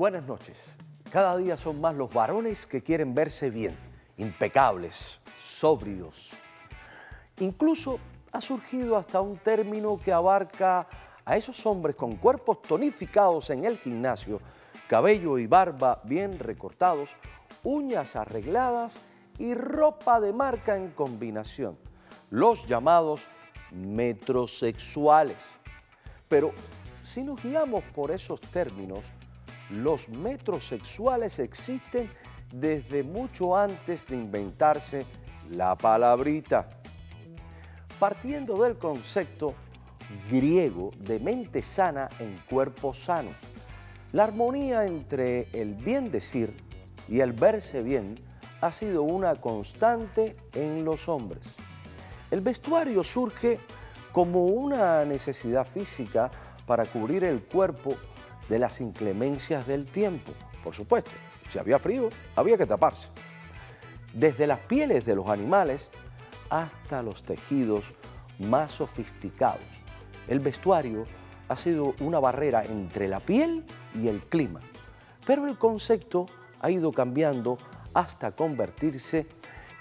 Buenas noches. Cada día son más los varones que quieren verse bien, impecables, sobrios. Incluso ha surgido hasta un término que abarca a esos hombres con cuerpos tonificados en el gimnasio, cabello y barba bien recortados, uñas arregladas y ropa de marca en combinación, los llamados metrosexuales. Pero si nos guiamos por esos términos, los metrosexuales existen desde mucho antes de inventarse la palabrita. Partiendo del concepto griego de mente sana en cuerpo sano, la armonía entre el bien decir y el verse bien ha sido una constante en los hombres. El vestuario surge como una necesidad física para cubrir el cuerpo de las inclemencias del tiempo. Por supuesto, si había frío, había que taparse. Desde las pieles de los animales hasta los tejidos más sofisticados. El vestuario ha sido una barrera entre la piel y el clima, pero el concepto ha ido cambiando hasta convertirse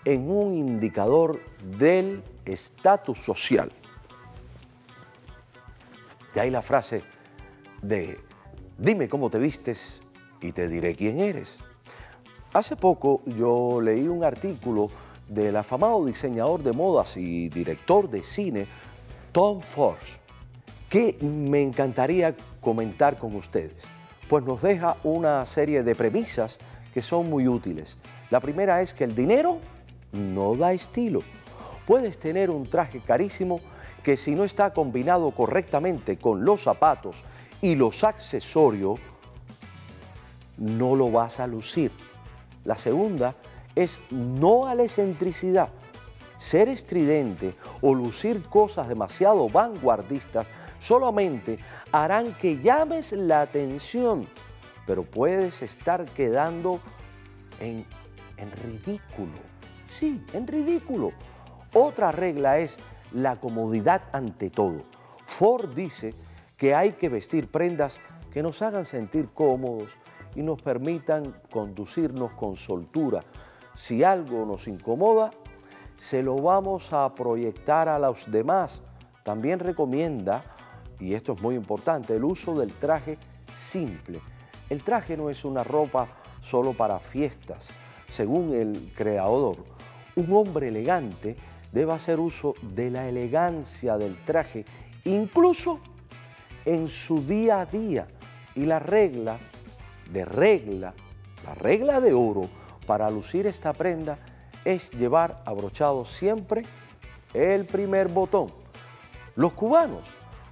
en un indicador del estatus social. De ahí la frase de Dime cómo te vistes y te diré quién eres. Hace poco yo leí un artículo del afamado diseñador de modas y director de cine Tom Ford, que me encantaría comentar con ustedes, pues nos deja una serie de premisas que son muy útiles. La primera es que el dinero no da estilo. Puedes tener un traje carísimo que si no está combinado correctamente con los zapatos y los accesorios, no lo vas a lucir. La segunda es no a la excentricidad. Ser estridente o lucir cosas demasiado vanguardistas solamente harán que llames la atención, pero puedes estar quedando en, en ridículo. Sí, en ridículo. Otra regla es la comodidad ante todo. Ford dice que hay que vestir prendas que nos hagan sentir cómodos y nos permitan conducirnos con soltura. Si algo nos incomoda, se lo vamos a proyectar a los demás. También recomienda, y esto es muy importante, el uso del traje simple. El traje no es una ropa solo para fiestas. Según el creador, un hombre elegante debe hacer uso de la elegancia del traje, incluso en su día a día. Y la regla de regla, la regla de oro para lucir esta prenda es llevar abrochado siempre el primer botón. Los cubanos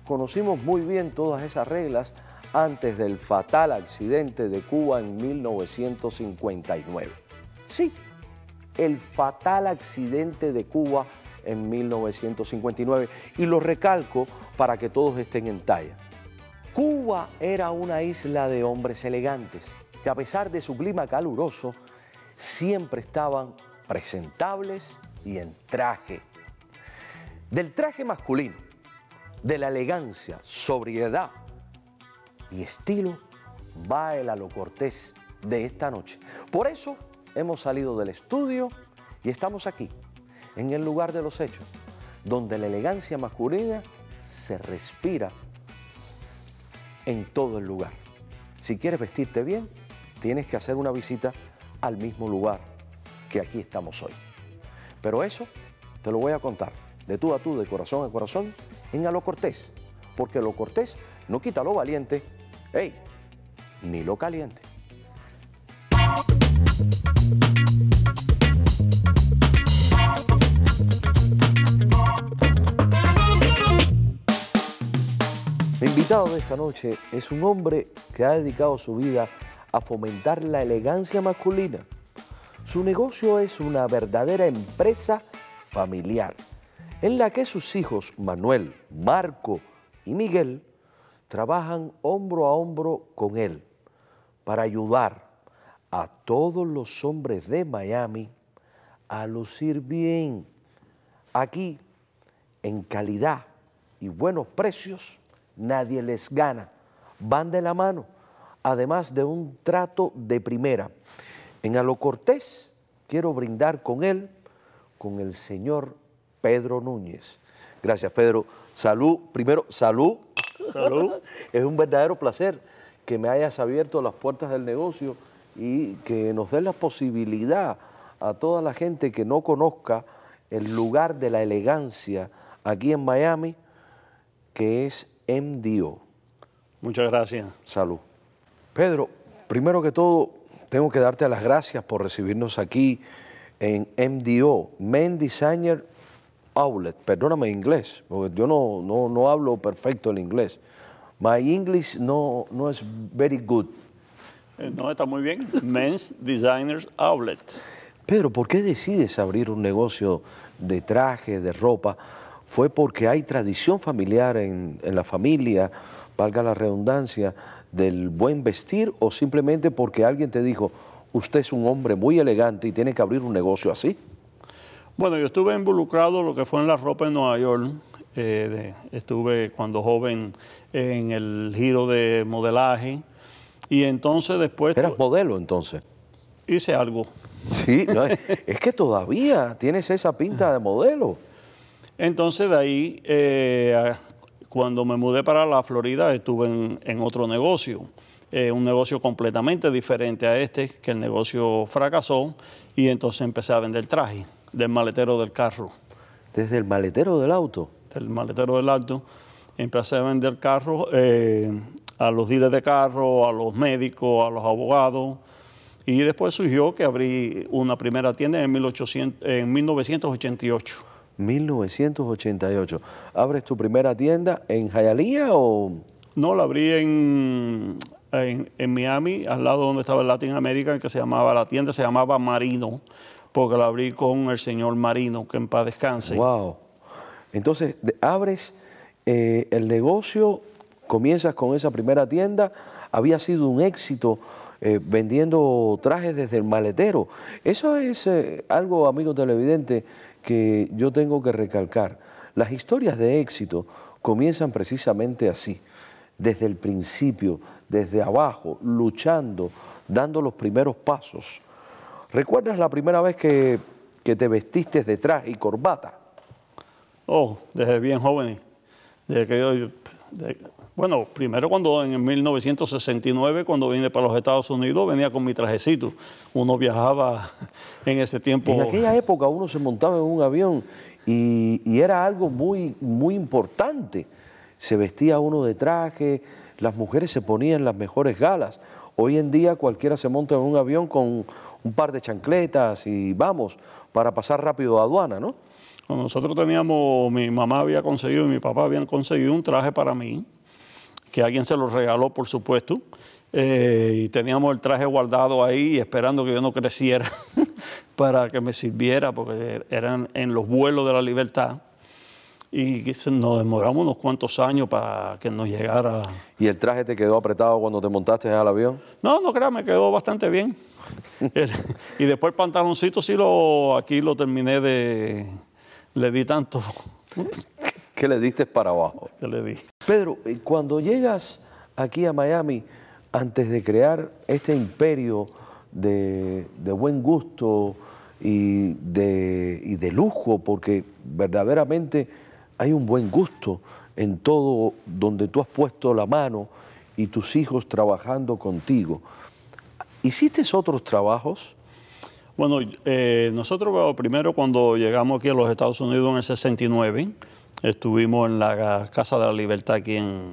conocimos muy bien todas esas reglas antes del fatal accidente de Cuba en 1959. Sí, el fatal accidente de Cuba en 1959 y lo recalco para que todos estén en talla. Cuba era una isla de hombres elegantes que a pesar de su clima caluroso siempre estaban presentables y en traje. Del traje masculino, de la elegancia, sobriedad y estilo va el a lo cortés de esta noche. Por eso hemos salido del estudio y estamos aquí, en el lugar de los hechos, donde la elegancia masculina se respira en todo el lugar. Si quieres vestirte bien, tienes que hacer una visita al mismo lugar que aquí estamos hoy. Pero eso te lo voy a contar de tú a tú, de corazón a corazón, en a lo cortés, porque lo cortés no quita lo valiente, ¡ey! ni lo caliente. Mi invitado de esta noche es un hombre que ha dedicado su vida a fomentar la elegancia masculina. Su negocio es una verdadera empresa familiar, en la que sus hijos Manuel, Marco y Miguel trabajan hombro a hombro con él para ayudar a todos los hombres de Miami a lucir bien. Aquí, en calidad y buenos precios, nadie les gana. Van de la mano. además de un trato de primera. En Alo Cortés quiero brindar con él, con el señor Pedro Núñez. Gracias, Pedro. Salud, primero, salud. Salud. es un verdadero placer que me hayas abierto las puertas del negocio y que nos des la posibilidad a toda la gente que no conozca el lugar de la elegancia aquí en Miami, que es MDO. Muchas gracias. Salud. Pedro, primero que todo, tengo que darte las gracias por recibirnos aquí en MDO, Men Designer Outlet. Perdóname inglés, porque yo no, no, no hablo perfecto el inglés. My English no, no es very good. Eh, No, está muy bien. Men's Designers Outlet. Pedro, ¿por qué decides abrir un negocio de traje, de ropa? ¿Fue porque hay tradición familiar en, en la familia, valga la redundancia, del buen vestir o simplemente porque alguien te dijo, usted es un hombre muy elegante y tiene que abrir un negocio así? Bueno, yo estuve involucrado en lo que fue en la ropa en Nueva York. Eh, de- estuve cuando joven en el giro de modelaje. Y entonces después ¿Eras modelo entonces? hice algo. Sí, no, es, que todavía tienes esa pinta de modelo. Entonces de ahí, eh, cuando me mudé para la Florida, estuve en, en otro negocio, eh, un negocio completamente diferente a este, que el negocio fracasó, y entonces empecé a vender traje del maletero del carro, Desde el maletero del auto. del maletero del auto. Empecé a vender carros eh, a los dealers de carro, a los médicos, a los abogados. Y después surgió que abrí una primera tienda en, 1800 en 1988. 1988. ¿Abres tu primera tienda en Hialeah o...? No, la abrí en, en, en Miami, al lado donde estaba el Latin American, que se llamaba, la tienda se llamaba Marino, porque la abrí con el señor Marino, que en paz descanse. Wow. Entonces, abres eh, el negocio, comienzas con esa primera tienda, había sido un éxito eh, vendiendo trajes desde el maletero. Eso es eh, algo, amigo televidente, que yo tengo que recalcar. Las historias de éxito comienzan precisamente así, desde el principio, desde abajo, luchando, dando los primeros pasos. ¿Recuerdas la primera vez que, que te vestiste de traje y corbata? Oh, desde bien joven. Desde que yo, bueno, primero cuando en 1969, cuando vine para los Estados Unidos, venía con mi trajecito. Uno viajaba en ese tiempo. En aquella época uno se montaba en un avión y, y era algo muy, muy importante. Se vestía uno de traje, las mujeres se ponían las mejores galas. Hoy en día cualquiera se monta en un avión con un par de chancletas y vamos, para pasar rápido a aduana, ¿no? Nosotros teníamos, mi mamá había conseguido y mi papá habían conseguido un traje para mí, que alguien se lo regaló, por supuesto, eh, y teníamos el traje guardado ahí esperando que yo no creciera para que me sirviera, porque eran en los vuelos de la libertad. Y nos demoramos unos cuantos años para que nos llegara. Y el traje te quedó apretado cuando te montaste al avión. No, no creas, me quedó bastante bien. Y después el pantaloncito sí lo, aquí lo terminé de, le di tanto que le diste para abajo. que le di. Pedro, eh, cuando llegas aquí a Miami, antes de crear este imperio de, de buen gusto y de, y de lujo, porque verdaderamente hay un buen gusto en todo donde tú has puesto la mano y tus hijos trabajando contigo. ¿Hiciste otros trabajos? Bueno, eh, nosotros primero cuando llegamos aquí a los Estados Unidos en el 69, estuvimos en la Casa de la Libertad aquí en,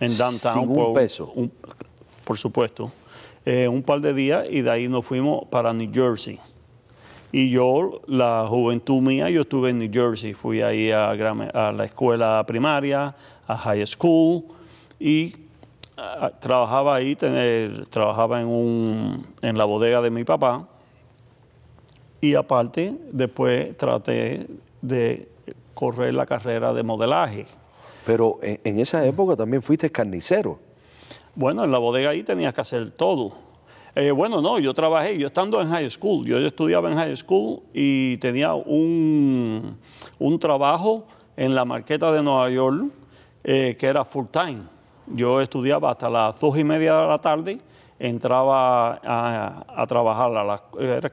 en Downtown. Sin un por peso. un- por supuesto. Eh, un par de días y de ahí nos fuimos para New Jersey. Y yo, la juventud mía, yo estuve en New Jersey. Fui ahí a, la escuela primaria, a high school y trabajaba ahí, tener- trabajaba en, un, en la bodega de mi papá. Y aparte, después traté de correr la carrera de modelaje. Pero en, en esa época también fuiste carnicero. Bueno, en la bodega ahí tenías que hacer todo. Eh, bueno, no, yo trabajé, yo estando en high school, yo estudiaba en high school y tenía un, un trabajo en la marqueta de Nueva York eh, que era full time. Yo estudiaba hasta las dos y media de la tarde, entraba a, a trabajar a las,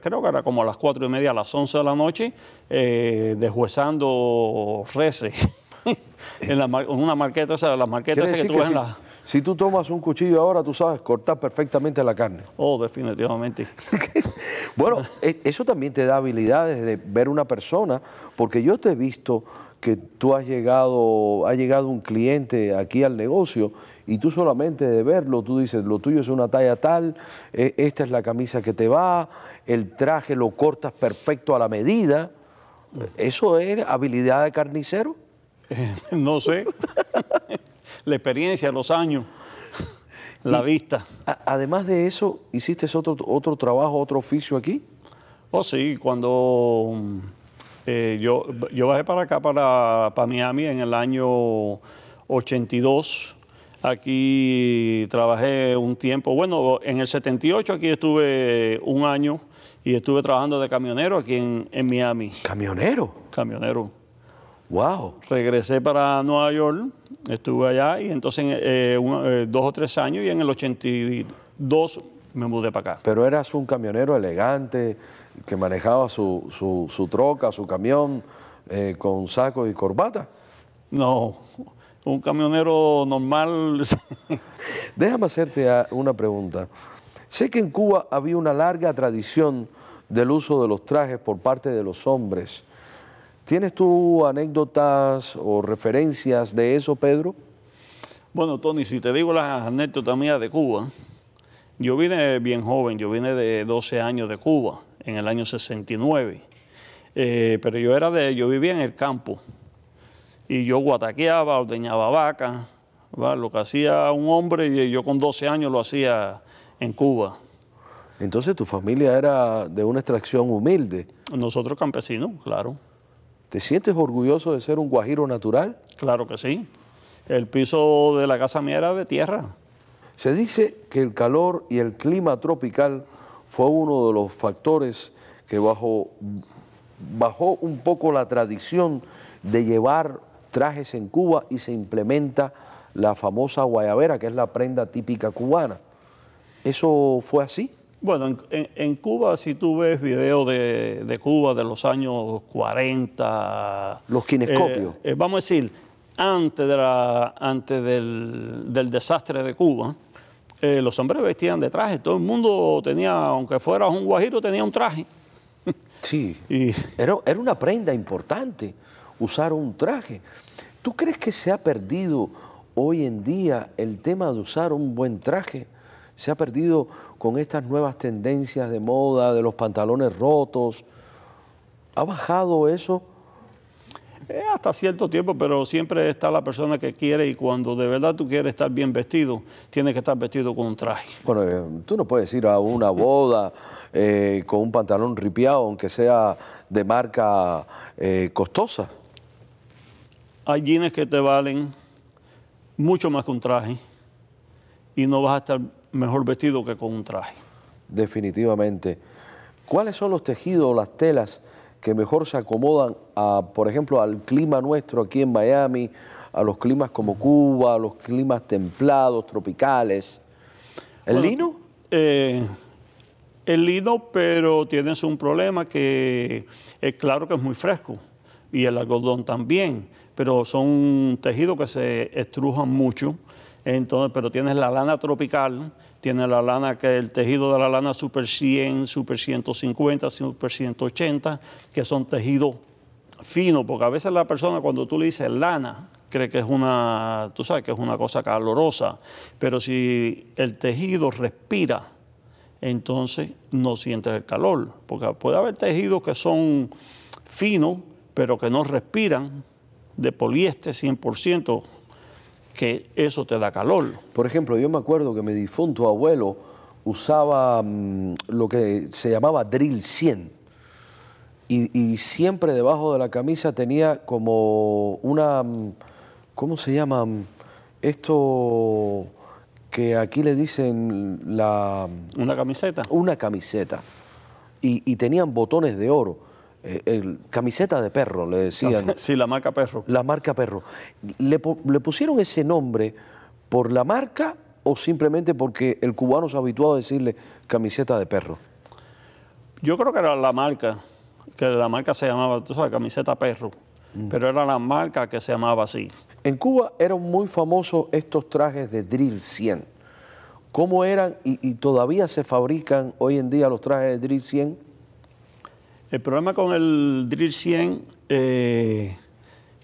creo que era como a las cuatro y media, a las once de la noche, eh, deshuesando reces. en, la en una marqueta, o sea, las marquetas que tú ves en si, la... si tú tomas un cuchillo ahora, tú sabes cortar perfectamente la carne. Oh, definitivamente. Bueno, e- eso también te da habilidades de ver una persona, porque yo te he visto que tú has llegado, ha llegado un cliente aquí al negocio y tú solamente de verlo, tú dices, lo tuyo es una talla tal, e- esta es la camisa que te va, el traje lo cortas perfecto a la medida. ¿Eso es habilidad de carnicero? no sé. la experiencia, los años, la vista. A- Además de eso, ¿hiciste otro, otro trabajo, otro oficio aquí? Oh, sí, cuando eh, yo, yo bajé para acá, para, para Miami, en el año 82. Aquí trabajé un tiempo. Bueno, en el 78 aquí estuve un año y estuve trabajando de camionero aquí en, en Miami. Camionero. Camionero. Wow. Regresé para Nueva York, estuve allá y entonces eh, un- eh, dos o tres años y en el 82 me mudé para acá. Pero eras un camionero elegante que manejaba su, su- su troca, su camión eh, con saco y corbata. No, un camionero normal. Déjame hacerte una pregunta. Sé que en Cuba había una larga tradición del uso de los trajes por parte de los hombres. ¿Tienes tú anécdotas o referencias de eso, Pedro? Bueno, Tony, si te digo las anécdotas mías de Cuba, yo vine bien joven, yo vine de 12 años de Cuba, en el año 69. Eh, pero yo era de, yo vivía en el campo y yo guataqueaba, ordeñaba vacas, ¿va? lo que hacía un hombre y yo con 12 años lo hacía en Cuba. Entonces tu familia era de una extracción humilde. Nosotros campesinos, claro, ¿Te sientes orgulloso de ser un guajiro natural? claro que sí. El piso de la casa mía era de tierra. Se dice que el calor y el clima tropical fue uno de los factores que bajó, bajó un poco la tradición de llevar trajes en Cuba y se implementa la famosa guayabera, que es la prenda típica cubana. ¿Eso fue así? Bueno, en, en- en Cuba, si tú ves videos de, de Cuba de los años 40... Los kinescopios. eh, eh, vamos a decir, antes, de la, antes del, del desastre de Cuba, eh, los hombres vestían de traje. Todo el mundo tenía, aunque fueras un guajiro, tenía un traje. Sí. Y Era, era una prenda importante usar un traje. ¿Tú crees que se ha perdido hoy en día el tema de usar un buen traje? Se ha perdido con estas nuevas tendencias de moda, de los pantalones rotos. ¿Ha bajado eso? eh, hasta cierto tiempo, pero siempre está la persona que quiere y cuando de verdad tú quieres estar bien vestido, tienes que estar vestido con un traje. Bueno, eh, tú no puedes ir a una boda eh, con un pantalón ripiado, aunque sea de marca eh, costosa. Hay jeans que te valen mucho más que un traje y no vas a estar mejor vestido que con un traje. Definitivamente. ¿Cuáles son los tejidos o las telas que mejor se acomodan, a, por ejemplo, al clima nuestro aquí en Miami, a los climas como Cuba, a los climas templados, tropicales? ¿El Bueno, lino? Eh, el lino, pero tienes un problema que es claro que es muy fresco y el algodón también, pero son tejidos que se estrujan mucho. Entonces, pero tienes la lana tropical, tienes la lana que el tejido de la lana Super 100, Super 150, Super 180, que son tejidos finos, porque a veces la persona cuando tú le dices lana, cree que es una, tú sabes que es una cosa calorosa, pero si el tejido respira, entonces no sientes el calor, porque puede haber tejidos que son finos, pero que no respiran, de poliéster 100%, que eso te da calor. Por ejemplo, yo me acuerdo que mi difunto abuelo usaba mm, lo que se llamaba drill 100 y, y siempre debajo de la camisa tenía como una, mm, ¿cómo se llama? Mm, Esto que aquí le dicen la, Una camiseta. una camiseta y, y tenían botones de oro, eh, el- camiseta de perro le decían Sí, la marca perro. la marca perro. Le, le pusieron ese nombre ¿Por la marca o simplemente porque el cubano se habituado a decirle camiseta de perro? Yo creo que era la marca, que la marca se llamaba, tú sabes, camiseta perro, mm. pero era la marca que se llamaba así. En Cuba eran muy famosos estos trajes de Drill 100. ¿Cómo eran y, todavía se fabrican hoy en día los trajes de Drill 100? El problema con el Drill 100, eh,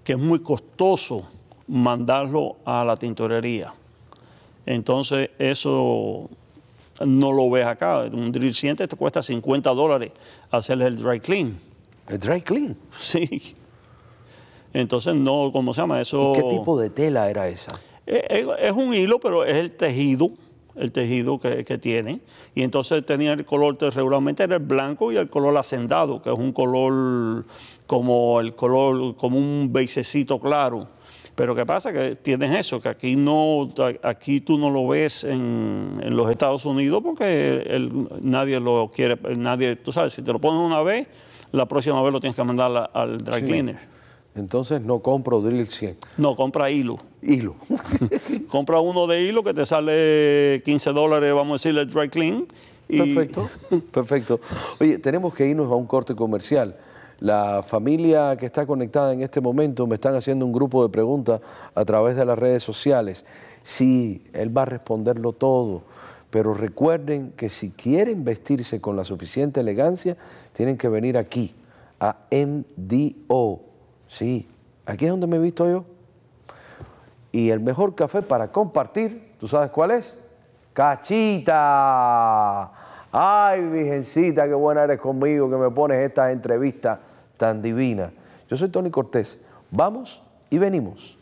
que es muy costoso mandarlo a la tintorería. Entonces eso no lo ves acá. Un drill 100 te cuesta 50 dólares hacerle el dry clean. ¿El dry clean? Sí. Entonces no, ¿cómo se llama eso? ¿Y qué tipo de tela era esa? Es, un hilo, pero es el tejido, el tejido que, tiene. Y entonces tenía el color, regularmente era el blanco y el color hacendado, que es un color como el color, como un beisecito claro. Pero ¿qué pasa? Que tienes eso, que aquí no, aquí tú no lo ves en, los Estados Unidos porque nadie lo quiere, nadie, tú sabes, si te lo pones una vez, la próxima vez lo tienes que mandar al dry cleaner. Entonces no compro drill 100. No, compra hilo. Hilo. compra uno de hilo que te sale 15 dólares, vamos a decirle, dry clean. Perfecto, perfecto. Oye, tenemos que irnos a un corte comercial. La familia que está conectada en este momento me están haciendo un grupo de preguntas a través de las redes sociales. Sí, él va a responderlo todo, pero recuerden que si quieren vestirse con la suficiente elegancia, tienen que venir aquí, a MDO. Sí, aquí es donde me he visto yo. Y el mejor café para compartir, ¿tú sabes cuál es? Cachita. Ay, Virgencita, qué buena eres conmigo que me pones estas entrevistas tan divinas. Yo soy Tony Cortés. Vamos y venimos.